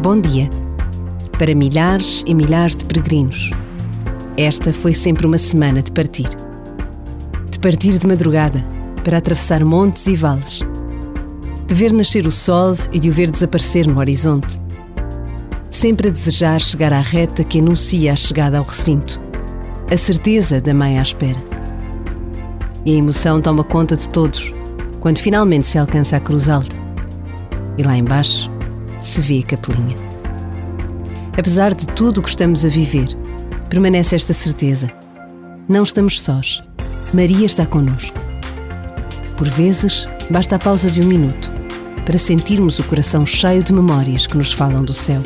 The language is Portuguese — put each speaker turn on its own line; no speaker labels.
Bom dia. Para milhares e milhares de peregrinos, esta foi sempre uma semana de partir. De partir de madrugada para atravessar montes e vales. De ver nascer o sol e de o ver desaparecer no horizonte. Sempre a desejar chegar à reta que anuncia a chegada ao recinto. A certeza da mãe à espera. E a emoção toma conta de todos quando finalmente se alcança a cruz alta. E lá embaixo se vê a capelinha. Apesar de tudo o que estamos a viver, permanece esta certeza. Não estamos sós. Maria está connosco. Por vezes, basta a pausa de um minuto para sentirmos o coração cheio de memórias que nos falam do céu.